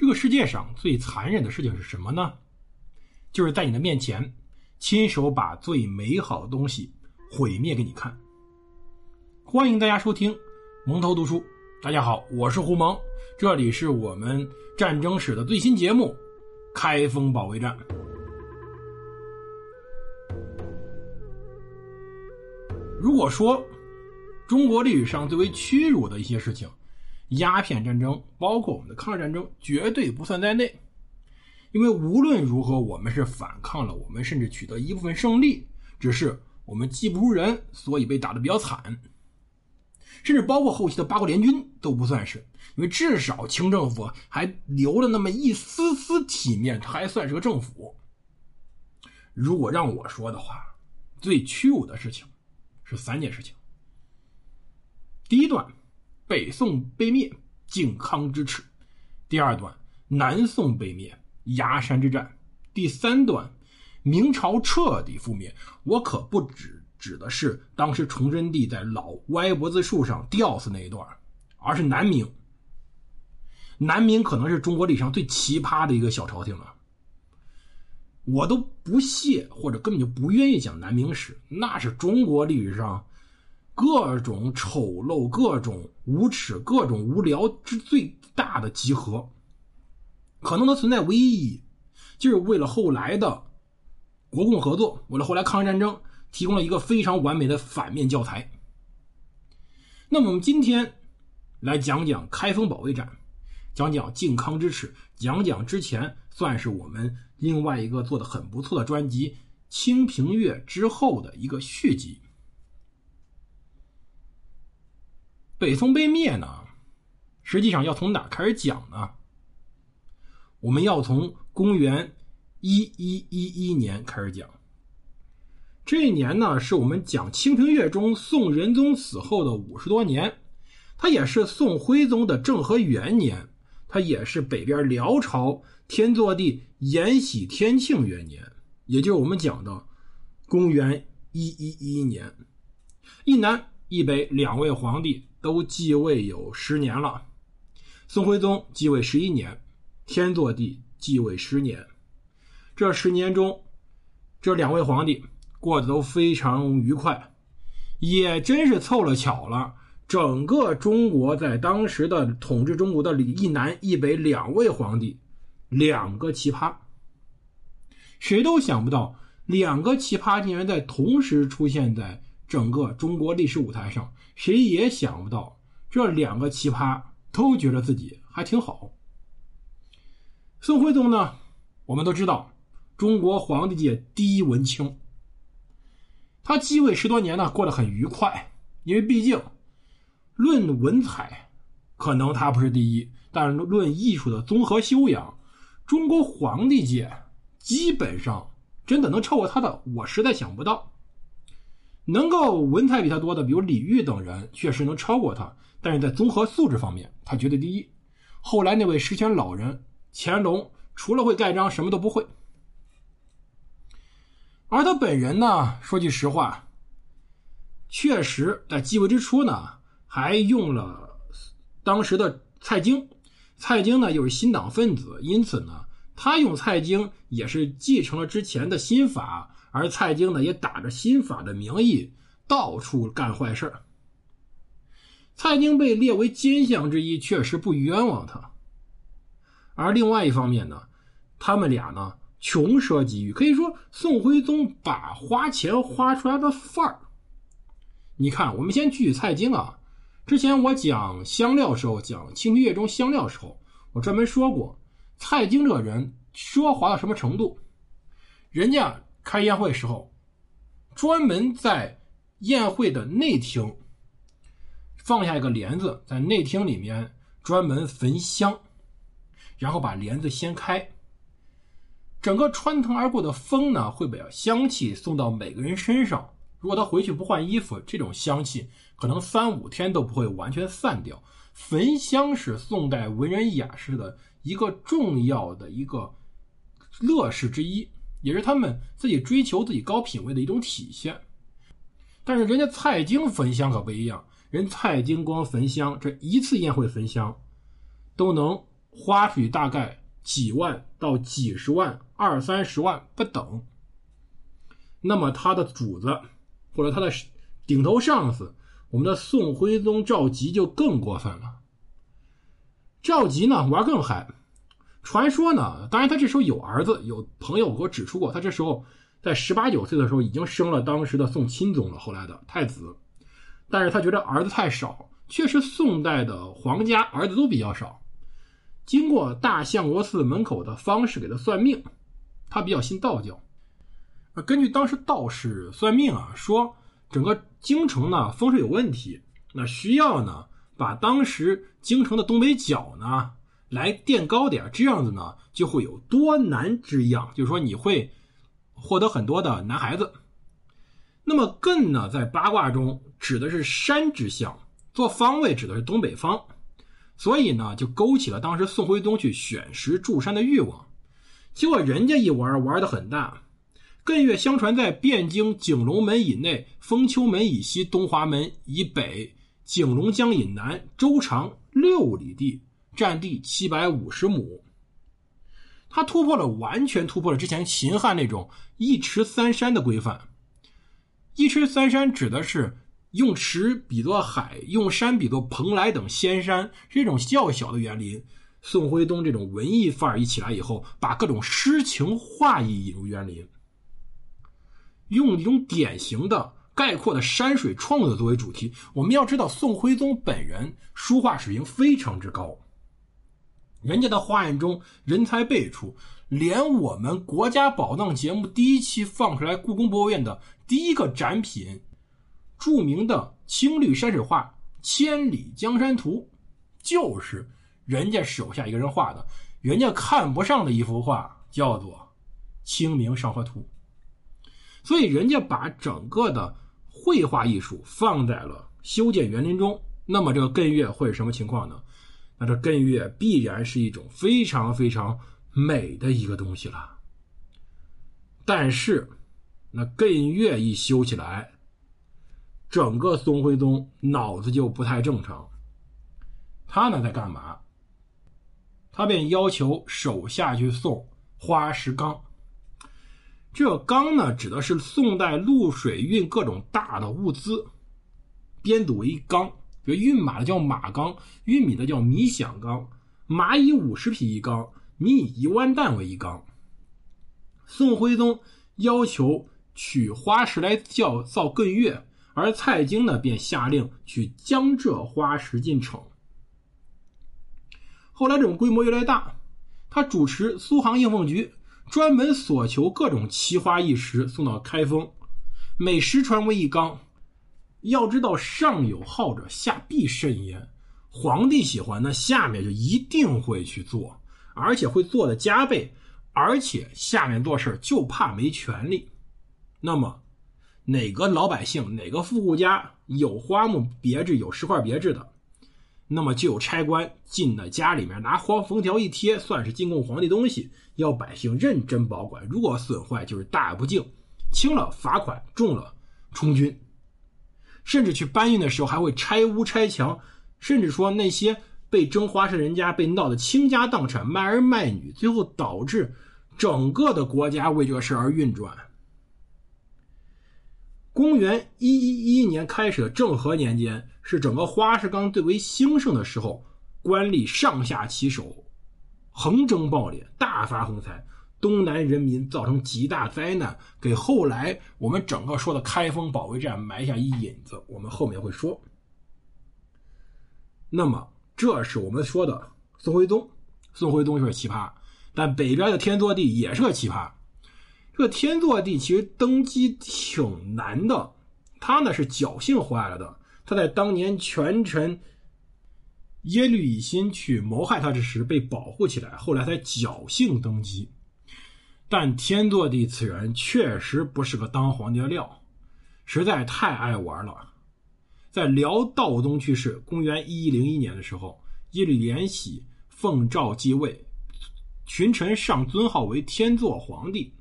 这个世界上最残忍的事情是什么呢？就是在你的面前，亲手把最美好的东西毁灭给你看。欢迎大家收听蒙头读书。大家好，我是胡蒙，这里是我们战争史的最新节目《开封保卫战》。如果说中国历史上最为屈辱的一些事情，鸦片战争，包括我们的抗日战争，绝对不算在内。因为无论如何，我们是反抗了，我们甚至取得一部分胜利，只是我们技不如人，所以被打得比较惨。甚至包括后期的八国联军都不算是，因为至少清政府还留了那么一丝丝体面，它还算是个政府。如果让我说的话，最屈辱的事情。是三件事情。第一段，北宋被灭，靖康之耻；第二段，南宋被灭，崖山之战；第三段，明朝彻底覆灭。我可不只指的是当时崇祯帝在老歪脖子树上吊死那一段，而是南明。南明可能是中国历史上最奇葩的一个小朝廷了。我都不屑，或者根本就不愿意讲南明史，那是中国历史上各种丑陋、各种无耻、各种无聊之最大的集合。可能它存在唯一意义，就是为了后来的国共合作，为了后来抗日战争提供了一个非常完美的反面教材。那么我们今天来讲讲开封保卫战。讲讲靖康之耻，讲讲之前算是我们另外一个做的很不错的专辑《清平乐》之后的一个续集。北宋被灭呢，实际上要从哪开始讲呢？我们要从公元一一一一年开始讲。这一年呢，是我们讲《清平乐》中宋仁宗死后的五十多年，它也是宋徽宗的政和元年。它也是北边辽朝天祚帝延禧天庆元年，也就是我们讲的公元一一一年。一南一北两位皇帝都继位有十年了，宋徽宗继位十一年，天祚帝继位十年。这十年中，这两位皇帝过得都非常愉快，也真是凑了巧了。整个中国在当时的统治中国的里一南一北两位皇帝，两个奇葩，谁都想不到两个奇葩竟然在同时出现在整个中国历史舞台上，谁也想不到这两个奇葩都觉得自己还挺好。宋徽宗呢，我们都知道，中国皇帝界第一文青，他继位十多年呢，过得很愉快，因为毕竟。论文采，可能他不是第一，但是论艺术的综合修养，中国皇帝界基本上真的能超过他的，我实在想不到。能够文采比他多的，比如李煜等人，确实能超过他，但是在综合素质方面，他绝对第一。后来那位十全老人乾隆，除了会盖章，什么都不会。而他本人呢，说句实话，确实在继位之初呢。还用了当时的蔡京，蔡京呢又是新党分子，因此呢，他用蔡京也是继承了之前的新法，而蔡京呢也打着新法的名义到处干坏事蔡京被列为奸相之一，确实不冤枉他。而另外一方面呢，他们俩呢穷奢极欲，可以说宋徽宗把花钱花出来的范儿。你看，我们先举蔡京啊。之前我讲香料时候，讲《清平乐》中香料时候，我专门说过，蔡京这个人奢华到什么程度？人家开宴会时候，专门在宴会的内厅放下一个帘子，在内厅里面专门焚香，然后把帘子掀开，整个穿堂而过的风呢，会把香气送到每个人身上。如果他回去不换衣服，这种香气可能三五天都不会完全散掉。焚香是宋代文人雅士的一个重要的一个乐事之一，也是他们自己追求自己高品位的一种体现。但是人家蔡京焚香可不一样，人蔡京光焚香这一次宴会焚香，都能花费大概几万到几十万、二三十万不等。那么他的主子或者他的顶头上司，我们的宋徽宗赵佶就更过分了。赵佶呢玩更嗨，传说呢，当然他这时候有儿子，有朋友给我指出过，他这时候在十八九岁的时候已经生了当时的宋钦宗了，后来的太子。但是他觉得儿子太少，确实宋代的皇家儿子都比较少。经过大相国寺门口的方士给他算命，他比较信道教。根据当时道士算命啊，说整个京城呢风水有问题，那需要呢把当时京城的东北角呢来垫高点，这样子呢就会有多男之样，就是说你会获得很多的男孩子。那么艮呢在八卦中指的是山之象，做方位指的是东北方。所以呢，就勾起了当时宋徽宗去选石筑山的欲望。结果人家一玩玩的很大，艮岳相传在汴京景龙门以内、封丘门以西、东华门以北、景龙江以南，周长六里地，占地七百五十亩。他突破了，完全突破了之前秦汉那种一池三山的规范。一池三山指的是。用池比作海，用山比作蓬莱等仙山，是一种较小的园林。宋徽宗这种文艺范儿一起来以后，把各种诗情画意引入园林，用一种典型的概括的山水创作作为主题。我们要知道，宋徽宗本人书画水平非常之高，人家的画案中人才辈出，连我们国家宝藏节目第一期放出来，故宫博物院的第一个展品。著名的青绿山水画《千里江山图》，就是人家手下一个人画的。人家看不上的一幅画叫做《清明上河图》，所以人家把整个的绘画艺术放在了修建园林中。那么这个艮岳会是什么情况呢？那这艮岳必然是一种非常非常美的一个东西了。但是，那艮岳一修起来，整个宋徽宗脑子就不太正常，他呢在干嘛？他便要求手下去送花石纲。这纲呢，指的是宋代陆水运各种大的物资，编组为纲。比如运马的叫马纲，运米的叫米响纲，马以五十匹一纲，米以一万担为一纲。宋徽宗要求取花石来造造艮岳。而蔡京呢，便下令去江浙花石进城。后来这种规模越来越大，他主持苏杭应奉局，专门索求各种奇花异石送到开封，每十船为一缸。要知道上有好者，下必甚焉。皇帝喜欢，那下面就一定会去做，而且会做的加倍，而且下面做事就怕没权利。那么。哪个老百姓，哪个富户家有花木别致、有石块别致的，那么就有差官进了家里面，拿黄封条一贴，算是进贡皇帝东西，要百姓认真保管。如果损坏，就是大不敬，轻了罚款，重了充军。甚至去搬运的时候，还会拆屋拆墙，甚至说那些被征花石人家被闹得倾家荡产、卖儿卖女，最后导致整个的国家为这个事而运转。公元一一一年开始的政和年间，是整个花石纲最为兴盛的时候，官吏上下其手，横征暴敛，大发横财，东南人民造成极大灾难，给后来我们整个说的开封保卫战埋下一引子。我们后面会说。那么，这是我们说的宋徽宗，宋徽宗是个奇葩，但北边的天祚帝也是个奇葩。这个天祚帝其实登基挺难的，他呢是侥幸活下来的。他在当年权臣耶律乙辛去谋害他之时被保护起来，后来才侥幸登基。但天祚帝此人确实不是个当皇帝的料，实在太爱玩了。在辽道宗去世，公元一一零一年的时候，耶律延禧奉诏继位，群臣上尊号为天祚皇帝。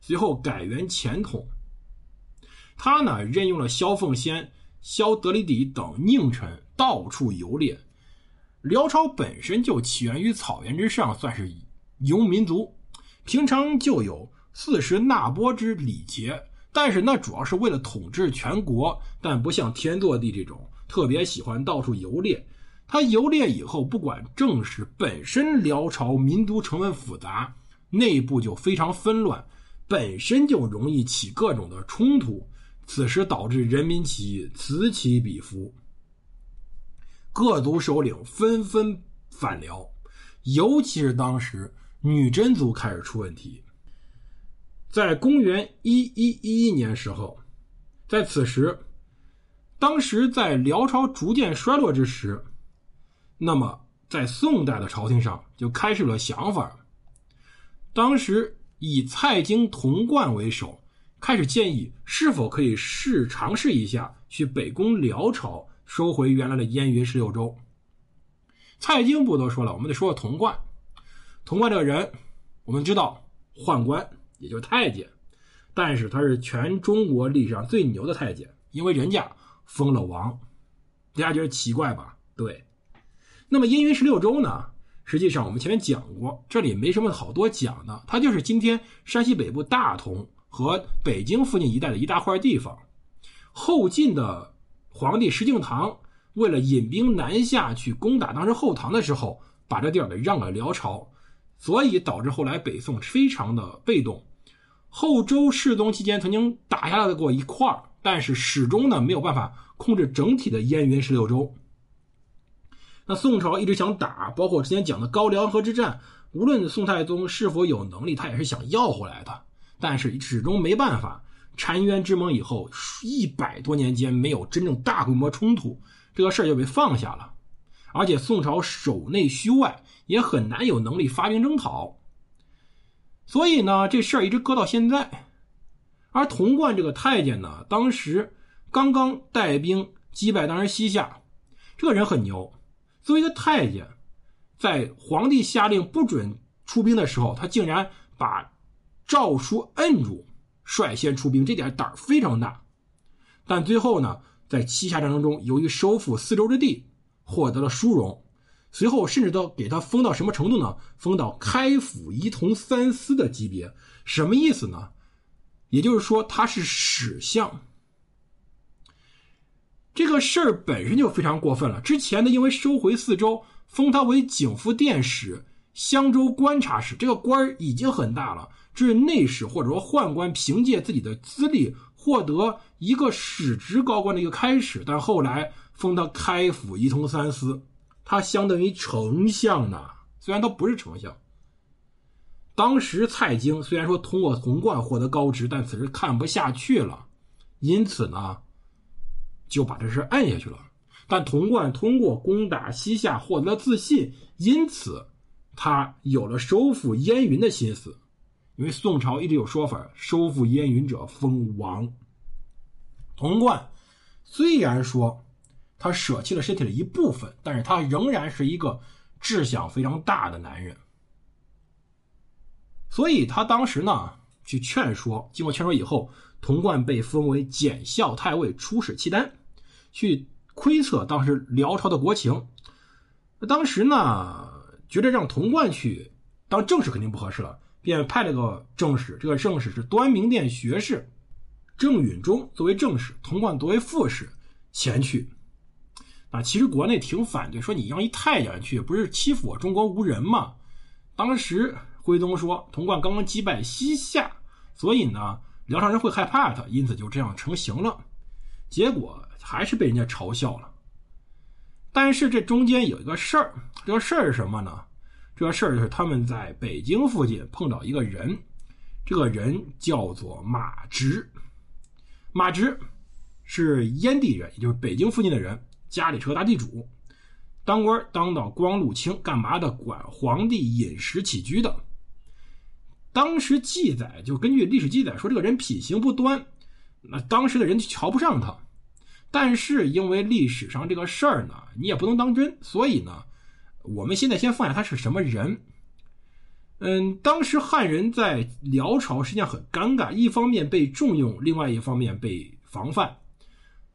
随后改元前统，他呢任用了萧凤仙、萧德里底等佞臣到处游猎，辽朝本身就起源于草原之上，算是游民族，平常就有四时纳波之礼节，但是那主要是为了统治全国，但不像天祚帝这种特别喜欢到处游猎。他游猎以后，不管政事本身，辽朝民族成分复杂，内部就非常纷乱，本身就容易起各种的冲突。此时导致人民起义此起彼伏，各族首领纷纷反辽，尤其是当时女真族开始出问题。在公元一一一一年时候，在此时，当时在辽朝逐渐衰落之时，那么在宋代的朝廷上就开始了想法。当时以蔡京、童贯为首。开始建议是否可以试尝试一下去北攻辽朝，收回原来的燕云十六州。蔡京不多说了，我们得说说童贯。童贯这个人，我们知道宦官，也就是太监，但是他是全中国历史上最牛的太监，因为人家封了王。大家觉得奇怪吧？对。那么燕云十六州呢？实际上我们前面讲过，这里没什么好多讲的，它就是今天山西北部大同。和北京附近一带的一大块地方，后晋的皇帝石敬瑭为了引兵南下去攻打当时后唐的时候，把这地儿给让给辽朝，所以导致后来北宋非常的被动。后周世宗期间曾经打下来过一块但是始终呢没有办法控制整体的燕云十六州。那宋朝一直想打，包括之前讲的高梁河之战，无论宋太宗是否有能力，他也是想要回来的。但是始终没办法，澶渊之盟以后一百多年间没有真正大规模冲突，这个事儿就被放下了。而且宋朝守内虚外，也很难有能力发兵征讨。所以呢，这事儿一直搁到现在。而童贯这个太监呢，当时刚刚带兵击败当时西夏，这个人很牛。作为一个太监，在皇帝下令不准出兵的时候，他竟然把。诏书摁住，率先出兵，这点胆儿非常大。但最后呢，在西夏战争中，由于收复四周之地，获得了殊荣。随后甚至都给他封到什么程度呢？封到开府仪同三司的级别。什么意思呢？也就是说他是史相。这个事儿本身就非常过分了。之前呢，因为收回四周，封他为景福殿使、襄州观察使，这个官儿已经很大了。这是内史或者说宦官凭借自己的资历获得一个史职高官的一个开始，但后来封他开府仪同三司，他相当于丞相呢。虽然他不是丞相。当时蔡京虽然说通过童贯获得高职，但此时看不下去了，因此呢，就把这事按下去了。但童贯通过攻打西夏获得了自信，因此他有了收复燕云的心思。因为宋朝一直有说法，收复燕云者封王。童贯虽然说他舍弃了身体的一部分，但是他仍然是一个志向非常大的男人。所以他当时呢去劝说，经过劝说以后，童贯被封为检校太尉、出使契丹，去窥测当时辽朝的国情。当时呢觉得让童贯去当正使肯定不合适了。便派了个正使，这个正使是端明殿学士郑允中作为正使，童贯作为副使前去。啊，其实国内挺反对，说你让一太监去，不是欺负我中国无人吗？当时徽宗说，童贯刚刚击败西夏，所以呢，辽朝人会害怕他，因此就这样成型了。结果还是被人家嘲笑了。但是这中间有一个事儿，这个事儿是什么呢？这个事儿就是他们在北京附近碰到一个人，这个人叫做马直。马直是燕地人，也就是北京附近的人，家里是个大地主，当官当到光禄卿，干嘛的？管皇帝饮食起居的。当时记载，就根据历史记载说，这个人品行不端，那当时的人就瞧不上他。但是因为历史上这个事儿呢，你也不能当真，所以呢。我们现在先放下他是什么人。嗯，当时汉人在辽朝实际上很尴尬，一方面被重用，另外一方面被防范。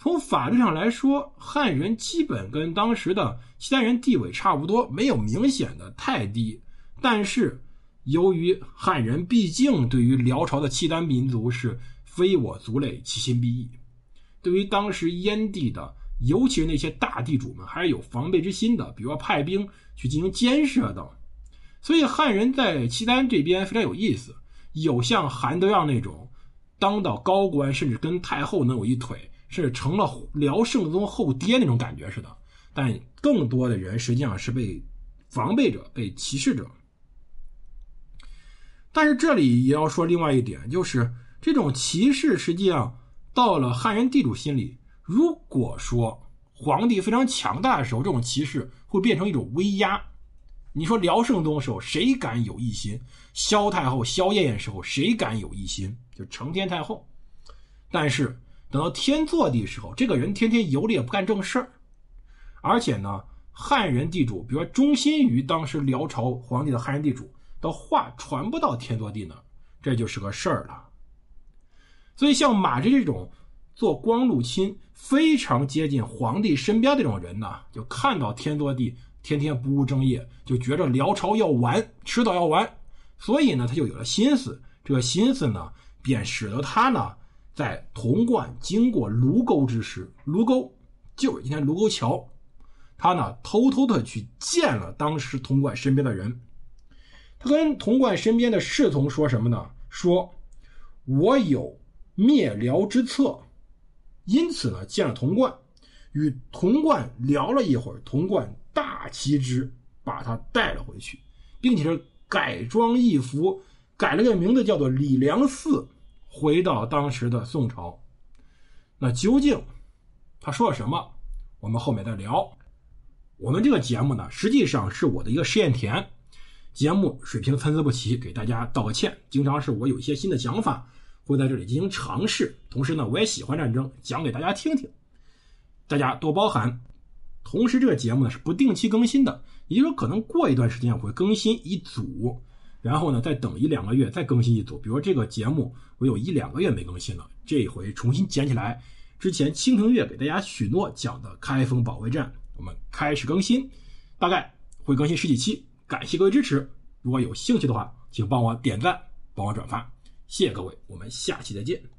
从法律上来说，汉人基本跟当时的契丹人地位差不多，没有明显的太低。但是，由于汉人毕竟对于辽朝的契丹民族是非我族类，其心必异，对于当时燕地的，尤其是那些大地主们，还是有防备之心的，比如说派兵去进行监视等。所以，汉人在契丹这边非常有意思，有像韩德让那种当到高官，甚至跟太后能有一腿。是成了辽圣宗后爹那种感觉似的，但更多的人实际上是被防备者、被歧视者。但是这里也要说另外一点，就是这种歧视实际上到了汉人地主心里，如果说皇帝非常强大的时候，这种歧视会变成一种威压。你说辽圣宗时候谁敢有异心？萧太后、萧燕燕时候谁敢有异心？就承天太后。但是。等到天祚帝时候，这个人天天游猎不干正事儿，而且呢，汉人地主，比如说忠心于当时辽朝皇帝的汉人地主，的话传不到天祚帝那儿，这就是个事儿了。所以像马芝这种做光禄亲非常接近皇帝身边这种人呢，就看到天祚帝天天不务正业，就觉着辽朝要完，迟早要完，所以呢，他就有了心思。这个心思呢，便使得他呢。在潼关经过卢沟之时，卢沟就是今天卢沟桥，他呢偷偷的去见了当时潼关身边的人，他跟潼关身边的侍从说什么呢？说我有灭辽之策，因此呢见了潼关，与潼关聊了一会儿，潼关大奇之，把他带了回去，并且是改装一服，改了个名字叫做李良嗣。回到当时的宋朝，那究竟他说了什么？我们后面再聊。我们这个节目呢，实际上是我的一个试验田，节目水平参差不齐，给大家道个歉。经常是我有一些新的想法，会在这里进行尝试。同时呢，我也喜欢战争，讲给大家听听，大家多包涵。同时，这个节目呢是不定期更新的，也就是说，可能过一段时间我会更新一组。然后呢，再等一两个月，再更新一组。比如这个节目，我有一两个月没更新了，这回重新捡起来。之前青藤月给大家许诺讲的开封保卫战，我们开始更新，大概会更新十几期。感谢各位支持，如果有兴趣的话，请帮我点赞，帮我转发，谢谢各位，我们下期再见。